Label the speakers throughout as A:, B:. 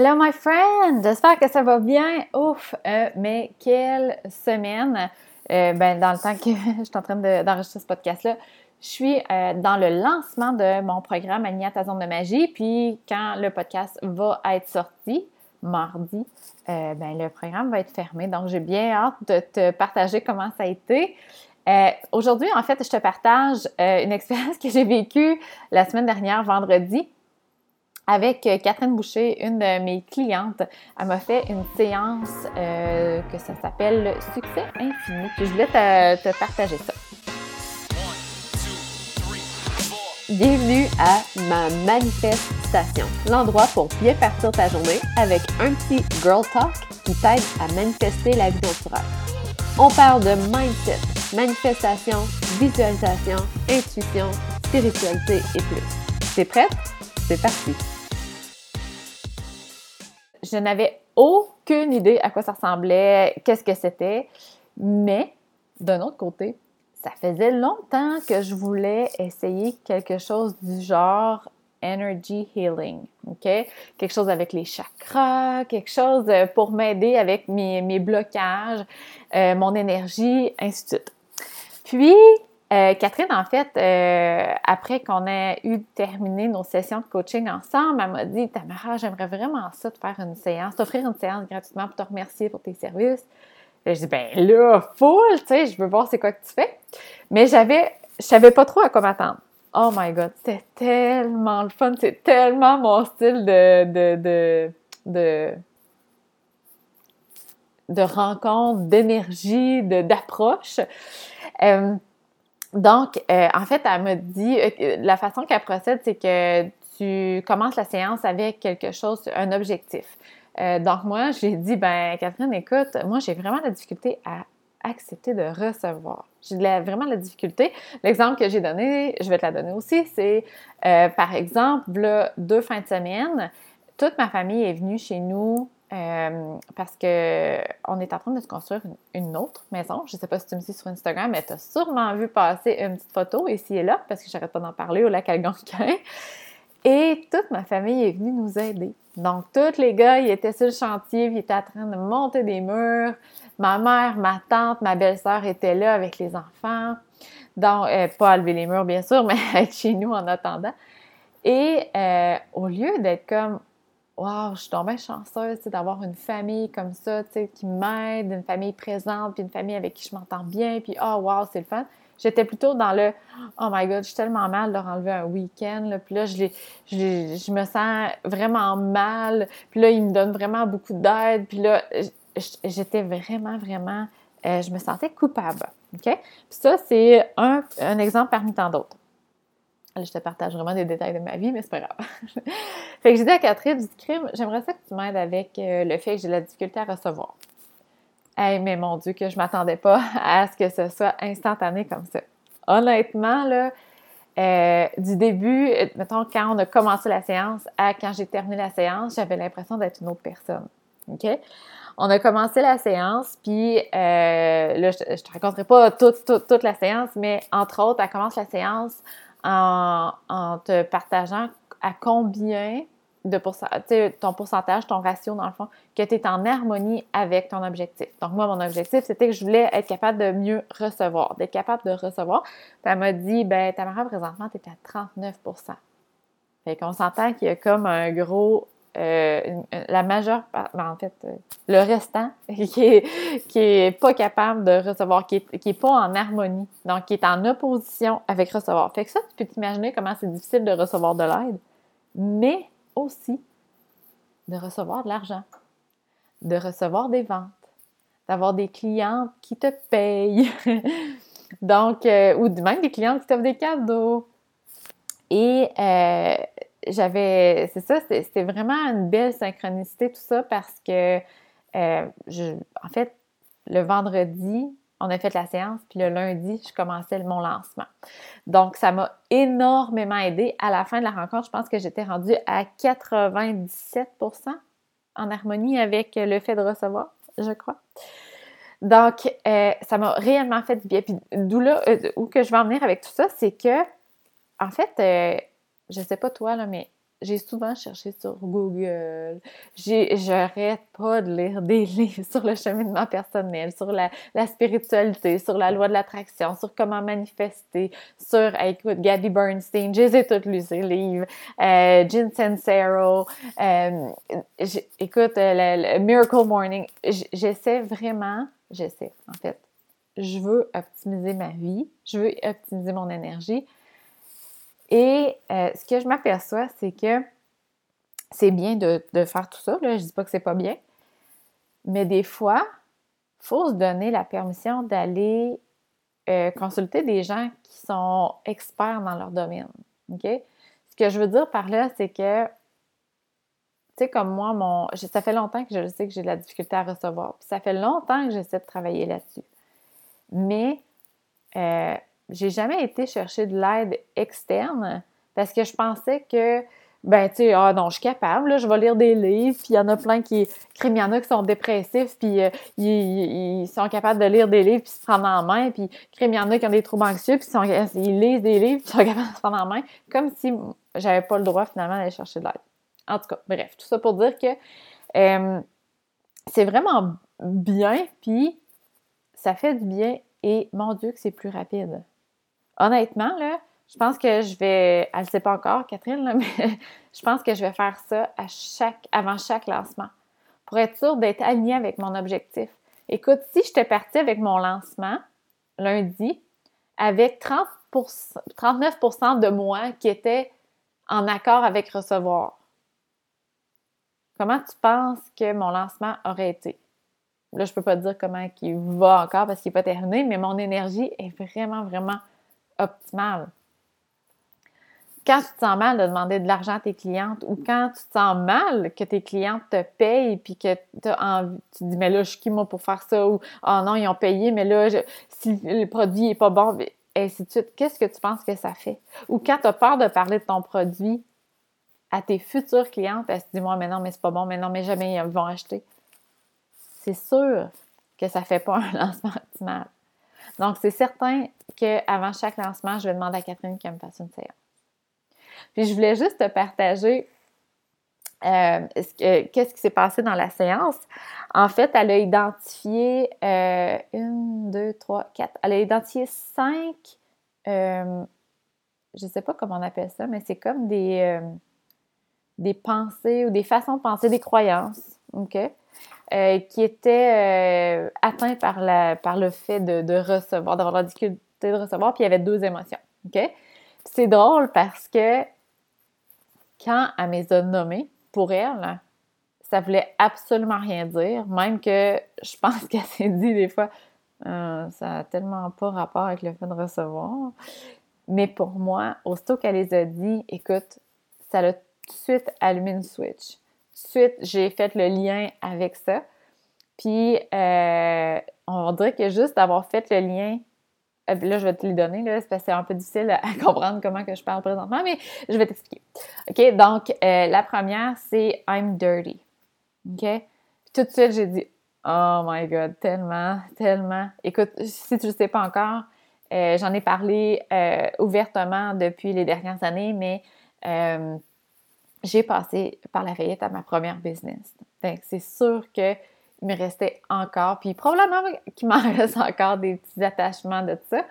A: Hello my friend! J'espère que ça va bien. Ouf! Euh, mais quelle semaine! Euh, ben, dans le temps que je suis en train d'enregistrer ce podcast-là, je suis euh, dans le lancement de mon programme Aligne ta zone de magie. Puis quand le podcast va être sorti, mardi, ben, le programme va être fermé. Donc j'ai bien hâte de te partager comment ça a été. Aujourd'hui, en fait, je te partage une expérience que j'ai vécue la semaine dernière, vendredi avec euh, Catherine Boucher, une de mes clientes. Elle m'a fait une séance euh, que ça s'appelle Succès infini. Je voulais te, partager ça. Bienvenue à ma manifestation, l'endroit pour bien partir ta journée avec un petit girl talk qui t'aide à manifester la vie rêves. On parle de mindset, manifestation, visualisation, intuition, spiritualité et plus. T'es prête? C'est parti! Je n'avais aucune idée à quoi ça ressemblait, qu'est-ce que c'était, mais d'un autre côté, ça faisait longtemps que je voulais essayer quelque chose du genre energy healing, OK? Quelque chose avec les chakras, quelque chose pour m'aider avec mes, blocages, euh, mon énergie, ainsi de suite. Puis, euh, Catherine, en fait, euh, après qu'on ait eu terminé nos sessions de coaching ensemble, elle m'a dit Tamara, j'aimerais vraiment ça, de faire une séance, t'offrir une séance gratuitement pour te remercier pour tes services. Je dis Ben là, full, tu sais, je veux voir c'est quoi que tu fais. Mais j'avais, je savais pas trop à quoi m'attendre. Oh my God, c'était tellement le fun, c'est tellement mon style de, de, de, de de rencontre, d'énergie, d'approche. Euh, donc, euh, en fait, elle me dit, euh, la façon qu'elle procède, c'est que tu commences la séance avec quelque chose, un objectif. Euh, donc, moi, j'ai dit, ben, Catherine, écoute, moi, j'ai vraiment la difficulté à accepter de recevoir. J'ai vraiment la difficulté. L'exemple que j'ai donné, je vais te la donner aussi, c'est, par exemple, deux fins de semaine, toute ma famille est venue chez nous euh, parce que on est en train de se construire une, autre maison. Je ne sais pas si tu me suis sur Instagram, mais tu as sûrement vu passer une petite photo ici et là, parce que j'arrête pas d'en parler au lac Algonquin. Et toute ma famille est venue nous aider. Donc, tous les gars, ils étaient sur le chantier, ils étaient en train de monter des murs. Ma mère, ma tante, ma belle-sœur étaient là avec les enfants. Donc, euh, pas à lever les murs, bien sûr, mais être chez nous en attendant. Et euh, au lieu d'être comme, Wow, je suis tombée chanceuse d'avoir une famille comme ça, qui m'aide, une famille présente, puis une famille avec qui je m'entends bien, puis oh wow, c'est le fun. J'étais plutôt dans le Oh my God, je suis tellement mal de leur enlever un week-end. Puis là, je, je, me sens vraiment mal. Puis là, ils me donnent vraiment beaucoup d'aide. Puis là, j'étais vraiment, vraiment, euh, je me sentais coupable. OK? Puis ça, c'est un, un exemple parmi tant d'autres je te partage vraiment des détails de ma vie, mais c'est pas grave. fait que j'ai dit à Catherine, du crime, j'aimerais ça que tu m'aides avec euh, le fait que j'ai la difficulté à recevoir. Hey, mais mon Dieu, que je m'attendais pas à ce que ce soit instantané comme ça. Honnêtement, là, euh, du début, mettons, quand on a commencé la séance à quand j'ai terminé la séance, j'avais l'impression d'être une autre personne. OK? On a commencé la séance, puis euh, là, je, ne te raconterai pas toute, toute, toute la séance, mais entre autres, elle commence la séance en, te partageant à combien de pourcentage, ton pourcentage, ton ratio dans le fond, que tu es en harmonie avec ton objectif. Donc moi, mon objectif, c'était que je voulais être capable de mieux recevoir, d'être capable de recevoir. Puis elle m'a dit, ben Tamara, présentement, tu es à 39% Fait qu'on s'entend qu'il y a comme un gros euh, la majeure ben, en fait, euh, le restant qui est, pas capable de recevoir, qui est, pas en harmonie, donc qui est en opposition avec recevoir. Fait que ça, tu peux t'imaginer comment c'est difficile de recevoir de l'aide, mais aussi de recevoir de l'argent, de recevoir des ventes, d'avoir des clients qui te payent, donc, euh, ou même des clients qui t'offrent des cadeaux. Et j'avais, c'est ça, c'était vraiment une belle synchronicité, tout ça, parce que, euh, en fait, le vendredi, on a fait la séance, puis le lundi, je commençais mon lancement. Donc, ça m'a énormément aidé. À la fin de la rencontre, je pense que j'étais rendue à 97% en harmonie avec le fait de recevoir, je crois. Donc, euh, ça m'a réellement fait du bien. Puis d'où là, euh, où que je vais en venir avec tout ça, c'est que, en fait, je sais pas toi, là, mais j'ai souvent cherché sur Google. J'arrête pas de lire des livres sur le cheminement personnel, sur la, spiritualité, sur la loi de l'attraction, sur comment manifester, sur, écoute, Gabby Bernstein, je les ai toutes lus, ces livres, euh, Jen Sincero, euh, écoute, le, Miracle Morning. J'essaie vraiment, j'essaie, en fait. Je veux optimiser ma vie, je veux optimiser mon énergie, et euh, ce que je m'aperçois, c'est que c'est bien de, faire tout ça. Là. Je dis pas que c'est pas bien. Mais des fois, il faut se donner la permission d'aller euh, consulter des gens qui sont experts dans leur domaine. OK? Ce que je veux dire par là, c'est que, tu sais, comme moi, mon, ça fait longtemps que je sais que j'ai de la difficulté à recevoir. Puis ça fait longtemps que j'essaie de travailler là-dessus. Mais euh, j'ai jamais été chercher de l'aide externe parce que je pensais que, ben, tu sais, ah non, je suis capable, là, je vais lire des livres, puis il y en a plein qui, il y en a qui sont dépressifs, puis euh, ils, sont capables de lire des livres, puis se prendre en main, puis il y en a qui ont des troubles anxieux, puis ils, lisent des livres, puis sont capables de se prendre en main, comme si j'avais pas le droit finalement d'aller chercher de l'aide. En tout cas, bref, tout ça pour dire que c'est vraiment bien, puis ça fait du bien, et mon Dieu que c'est plus rapide honnêtement, je pense que je vais, elle ne sait pas encore, Catherine, mais je pense que je vais faire ça avant chaque lancement pour être sûre d'être alignée avec mon objectif. Écoute, si j'étais partie avec mon lancement lundi, avec 30 39% de moi qui était en accord avec recevoir, comment tu penses que mon lancement aurait été? Là, je ne peux pas dire comment il va encore parce qu'il n'est pas terminé, mais mon énergie est vraiment, vraiment optimale. Quand tu te sens mal de demander de l'argent à tes clientes ou quand tu te sens mal que tes clientes te payent puis que envie, tu te dis mais là je suis qui moi pour faire ça? Ou oh non ils ont payé mais là si le produit n'est pas bon et ainsi de suite. Qu'est-ce que tu penses que ça fait? Ou quand tu as peur de parler de ton produit à tes futures clientes elles se disent moi mais non mais c'est pas bon mais non mais jamais ils vont acheter. C'est sûr que ça fait pas un lancement optimal donc, c'est certain qu'avant chaque lancement, je vais demander à Catherine qu'elle me fasse une séance. Puis, je voulais juste te partager euh, qu'est-ce qui s'est passé dans la séance. En fait, elle a identifié euh, une, deux, trois, quatre. Elle a identifié cinq, euh, je ne sais pas comment on appelle ça, mais c'est comme des, des pensées ou des façons de penser, des croyances. OK? Euh, qui était euh, atteint par, la, le fait de, recevoir, d'avoir la difficulté de recevoir, puis il y avait deux émotions. OK? C'est drôle parce que quand elle me a nommées, pour elle, ça voulait absolument rien dire, même que je pense qu'elle s'est dit des fois, euh, ça n'a tellement pas rapport avec le fait de recevoir. Mais pour moi, aussitôt qu'elle les a dit, écoute, ça a tout de suite allumé une switch suite, j'ai fait le lien avec ça. Puis, euh, on dirait que juste d'avoir fait le lien, euh, là, je vais te les donner, là, parce que c'est un peu difficile à comprendre comment que je parle présentement, mais je vais t'expliquer. OK? Donc, euh, la première, c'est I'm dirty. OK? tout de suite, j'ai dit, oh my God, tellement, tellement. Écoute, si tu ne sais pas encore, j'en ai parlé ouvertement depuis les dernières années, mais j'ai passé par la faillite à ma première business. c'est sûr qu'il me restait encore, puis probablement qu'il m'en reste encore des petits attachements de ça.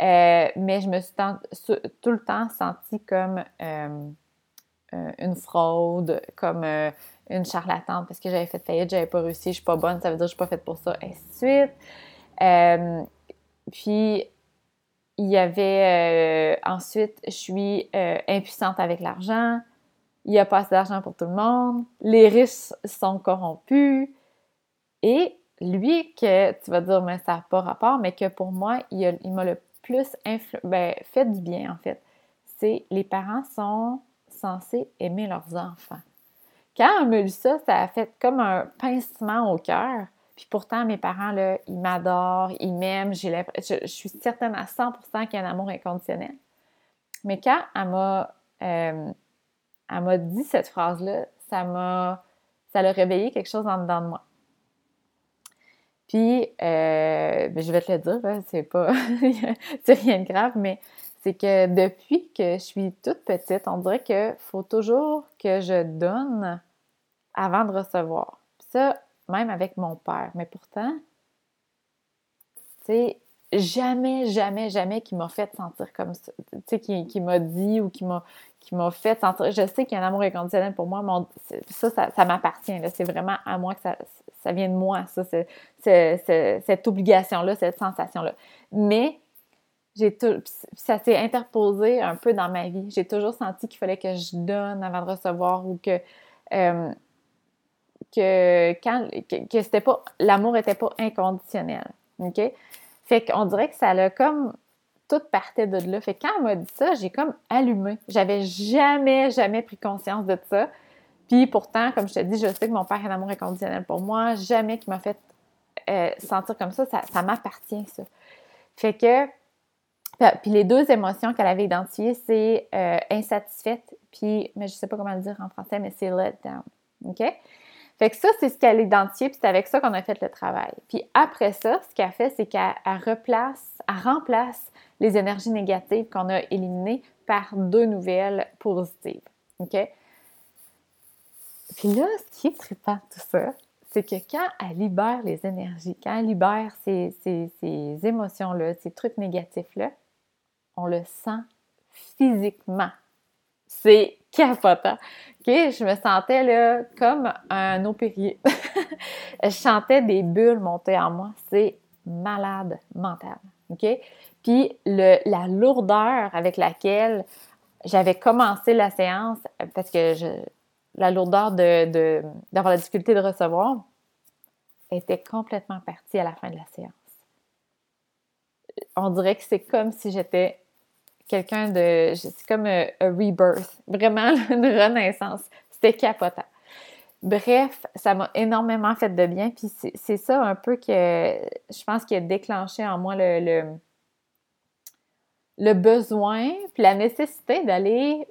A: Euh, mais je me suis tout le temps sentie comme euh, euh, une fraude, comme une charlatane parce que j'avais fait faillite, j'avais pas réussi, je suis pas bonne, ça veut dire que je suis pas faite pour ça, et ainsi de suite. puis il y avait ensuite, je suis impuissante avec l'argent il n'y a pas assez d'argent pour tout le monde, les riches sont corrompus. Et lui, que tu vas dire, mais ça n'a pas rapport, mais que pour moi, il, m'a le plus ben, fait du bien, en fait. C'est les parents sont censés aimer leurs enfants. Quand on me dit ça, ça a fait comme un pincement au cœur. Puis pourtant, mes parents, là, ils m'adorent, ils m'aiment. Je, je, suis certaine à 100% qu'il y a un amour inconditionnel. Mais quand elle m'a euh, elle m'a dit cette phrase-là, ça m'a. ça l'a réveillé quelque chose en dedans de moi. Puis, euh, ben, je vais te le dire, hein, c'est pas. c'est rien de grave, mais c'est que depuis que je suis toute petite, on dirait qu'il faut toujours que je donne avant de recevoir. ça, même avec mon père. Mais pourtant, sais, jamais, jamais, jamais qui m'a fait sentir comme ça. Tu sais, qui, m'a dit ou qui m'a qui m'a fait. Je sais qu'il y a un amour inconditionnel pour moi, ça, ça, m'appartient. C'est vraiment à moi que ça, ça vient de moi, ça, cette obligation-là, cette sensation-là. Mais j'ai ça s'est interposé un peu dans ma vie. J'ai toujours senti qu'il fallait que je donne avant de recevoir ou que euh, que quand que, c'était pas l'amour était pas inconditionnel. OK? Fait qu'on dirait que ça l'a comme tout partait de là. Fait que quand elle m'a dit ça, j'ai comme allumé. J'avais jamais, jamais pris conscience de ça. Puis pourtant, comme je te dis, je sais que mon père est un amour inconditionnel pour moi. Jamais qu'il m'a fait euh, sentir comme ça. Ça, m'appartient, ça. Fait que, puis les deux émotions qu'elle avait identifiées, c'est euh, insatisfaite, puis, mais je sais pas comment le dire en français, mais c'est let down. OK? Fait que ça, c'est ce qu'elle a identifié, puis c'est avec ça qu'on a fait le travail. Puis après ça, ce qu'elle fait, c'est qu'elle replace, remplace les énergies négatives qu'on a éliminées par deux nouvelles positives. OK? Puis là, ce qui est trippant tout ça, c'est que quand elle libère les énergies, quand elle libère ces, émotions-là, ces trucs négatifs-là, on le sent physiquement. C'est capotant. OK? Je me sentais là comme un opérier. je sentais des bulles monter en moi. C'est malade mental. OK? Puis le, la lourdeur avec laquelle j'avais commencé la séance, parce que la lourdeur de, d'avoir la difficulté de recevoir était complètement partie à la fin de la séance. On dirait que c'est comme si j'étais quelqu'un de. C'est comme un, rebirth, vraiment une renaissance. C'était capotant. Bref, ça m'a énormément fait de bien. Puis c'est ça un peu que je pense qui a déclenché en moi le, besoin, puis la nécessité d'aller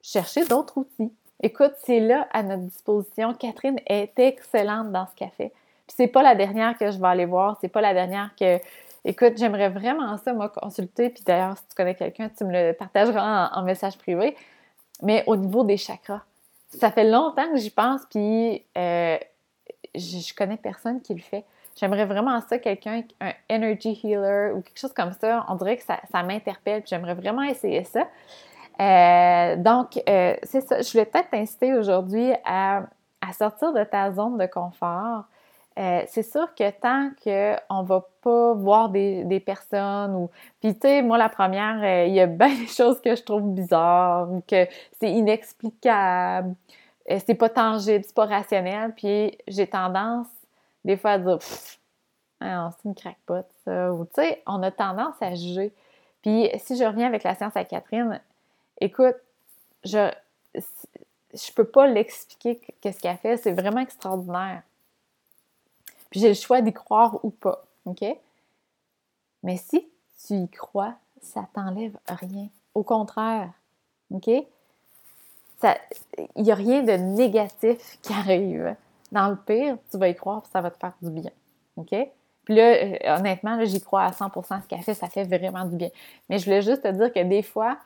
A: chercher d'autres outils. Écoute, c'est là à notre disposition. Catherine est excellente dans ce qu'elle fait. Puis c'est pas la dernière que je vais aller voir, c'est pas la dernière que. Écoute, j'aimerais vraiment ça, moi, consulter. Puis d'ailleurs, si tu connais quelqu'un, tu me le partageras en, message privé. Mais au niveau des chakras, ça fait longtemps que j'y pense, puis euh, je, connais personne qui le fait. J'aimerais vraiment ça, quelqu'un, un energy healer ou quelque chose comme ça. On dirait que ça, ça m'interpelle, puis j'aimerais vraiment essayer ça. Euh, donc, euh, c'est ça. Je voulais peut-être t'inciter aujourd'hui à, sortir de ta zone de confort. Euh, c'est sûr que tant qu'on ne va pas voir des, personnes ou. Puis, tu sais, moi, la première, il y a bien des choses que je trouve bizarres ou que c'est inexplicable, c'est pas tangible, c'est pas rationnel. Puis, j'ai tendance, des fois, à dire, ah, c'est une crackpot, ça. Ou, tu sais, on a tendance à juger. Puis, si je reviens avec la science à Catherine, Écoute, je je peux pas l'expliquer qu'est-ce qu'elle fait, c'est vraiment extraordinaire. Puis j'ai le choix d'y croire ou pas, OK? Mais si tu y crois, ça t'enlève rien. Au contraire, OK? Il n'y a rien de négatif qui arrive. Dans le pire, tu vas y croire, ça va te faire du bien. OK? Puis là, euh, honnêtement, j'y crois à 100% ce qu'elle fait, ça fait vraiment du bien. Mais je voulais juste te dire que des fois,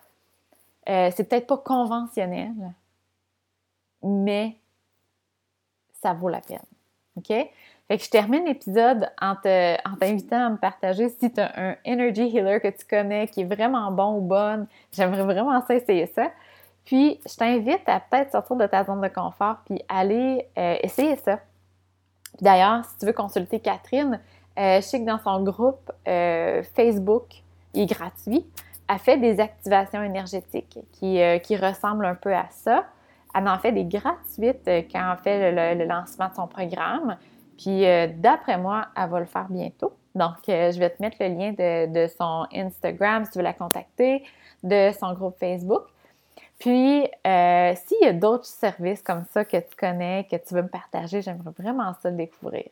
A: euh, c'est peut-être pas conventionnel, mais ça vaut la peine. OK? Fait que je termine l'épisode en, t'invitant à me partager si tu as un energy healer que tu connais qui est vraiment bon ou bonne. J'aimerais vraiment ça essayer ça. Puis, je t'invite à peut-être sortir de ta zone de confort puis aller euh, essayer ça. D'ailleurs, si tu veux consulter Catherine, euh, je sais que dans son groupe Facebook, il est gratuit elle fait des activations énergétiques qui, euh, qui ressemblent un peu à ça. Elle en fait des gratuites euh, quand elle fait le, lancement de son programme. Puis euh, d'après moi, elle va le faire bientôt. Donc, je vais te mettre le lien de, son Instagram si tu veux la contacter, de son groupe Facebook. Puis, s'il y a d'autres services comme ça que tu connais, que tu veux me partager, j'aimerais vraiment ça le découvrir.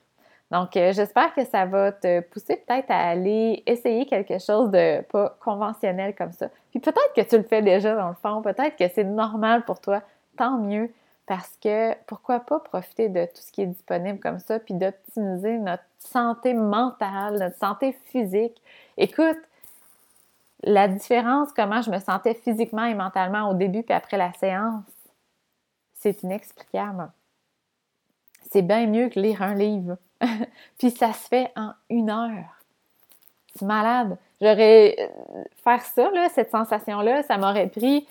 A: Donc, euh, j'espère que ça va te pousser peut-être à aller essayer quelque chose de pas conventionnel comme ça. Puis peut-être que tu le fais déjà dans le fond, peut-être que c'est normal pour toi, tant mieux, parce que pourquoi pas profiter de tout ce qui est disponible comme ça, puis d'optimiser notre santé mentale, notre santé physique. Écoute, la différence, comment je me sentais physiquement et mentalement au début puis après la séance, c'est inexplicable. C'est bien mieux que lire un livre. puis ça se fait en une heure. C'est malade. J'aurais euh, faire ça, là, cette sensation-là, ça m'aurait pris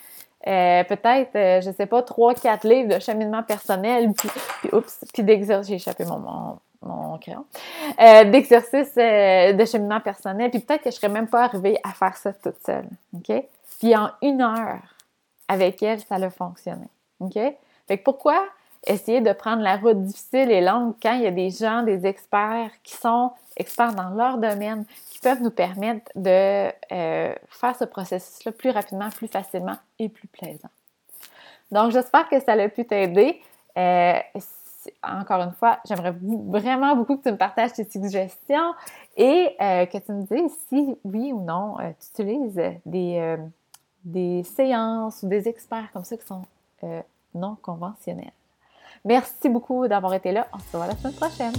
A: euh, peut-être, euh, je sais pas, trois, quatre livres de cheminement personnel, puis, puis oups, puis d'exercice, j'ai échappé mon, crayon, euh, d'exercice euh, de cheminement personnel, puis peut-être que je serais même pas arrivée à faire ça toute seule, OK? Puis en une heure, avec elle, ça a fonctionné, OK? Fait que pourquoi essayer de prendre la route difficile et longue quand il y a des gens, des experts qui sont experts dans leur domaine, qui peuvent nous permettre de euh, faire ce processus-là plus rapidement, plus facilement et plus plaisant. Donc, j'espère que ça a pu t'aider. Euh, encore une fois, j'aimerais vraiment beaucoup que tu me partages tes suggestions et euh, que tu me dises si oui ou non tu utilises des, des séances ou des experts comme ça qui sont non conventionnels. Merci beaucoup d'avoir été là. On se revoit la semaine prochaine.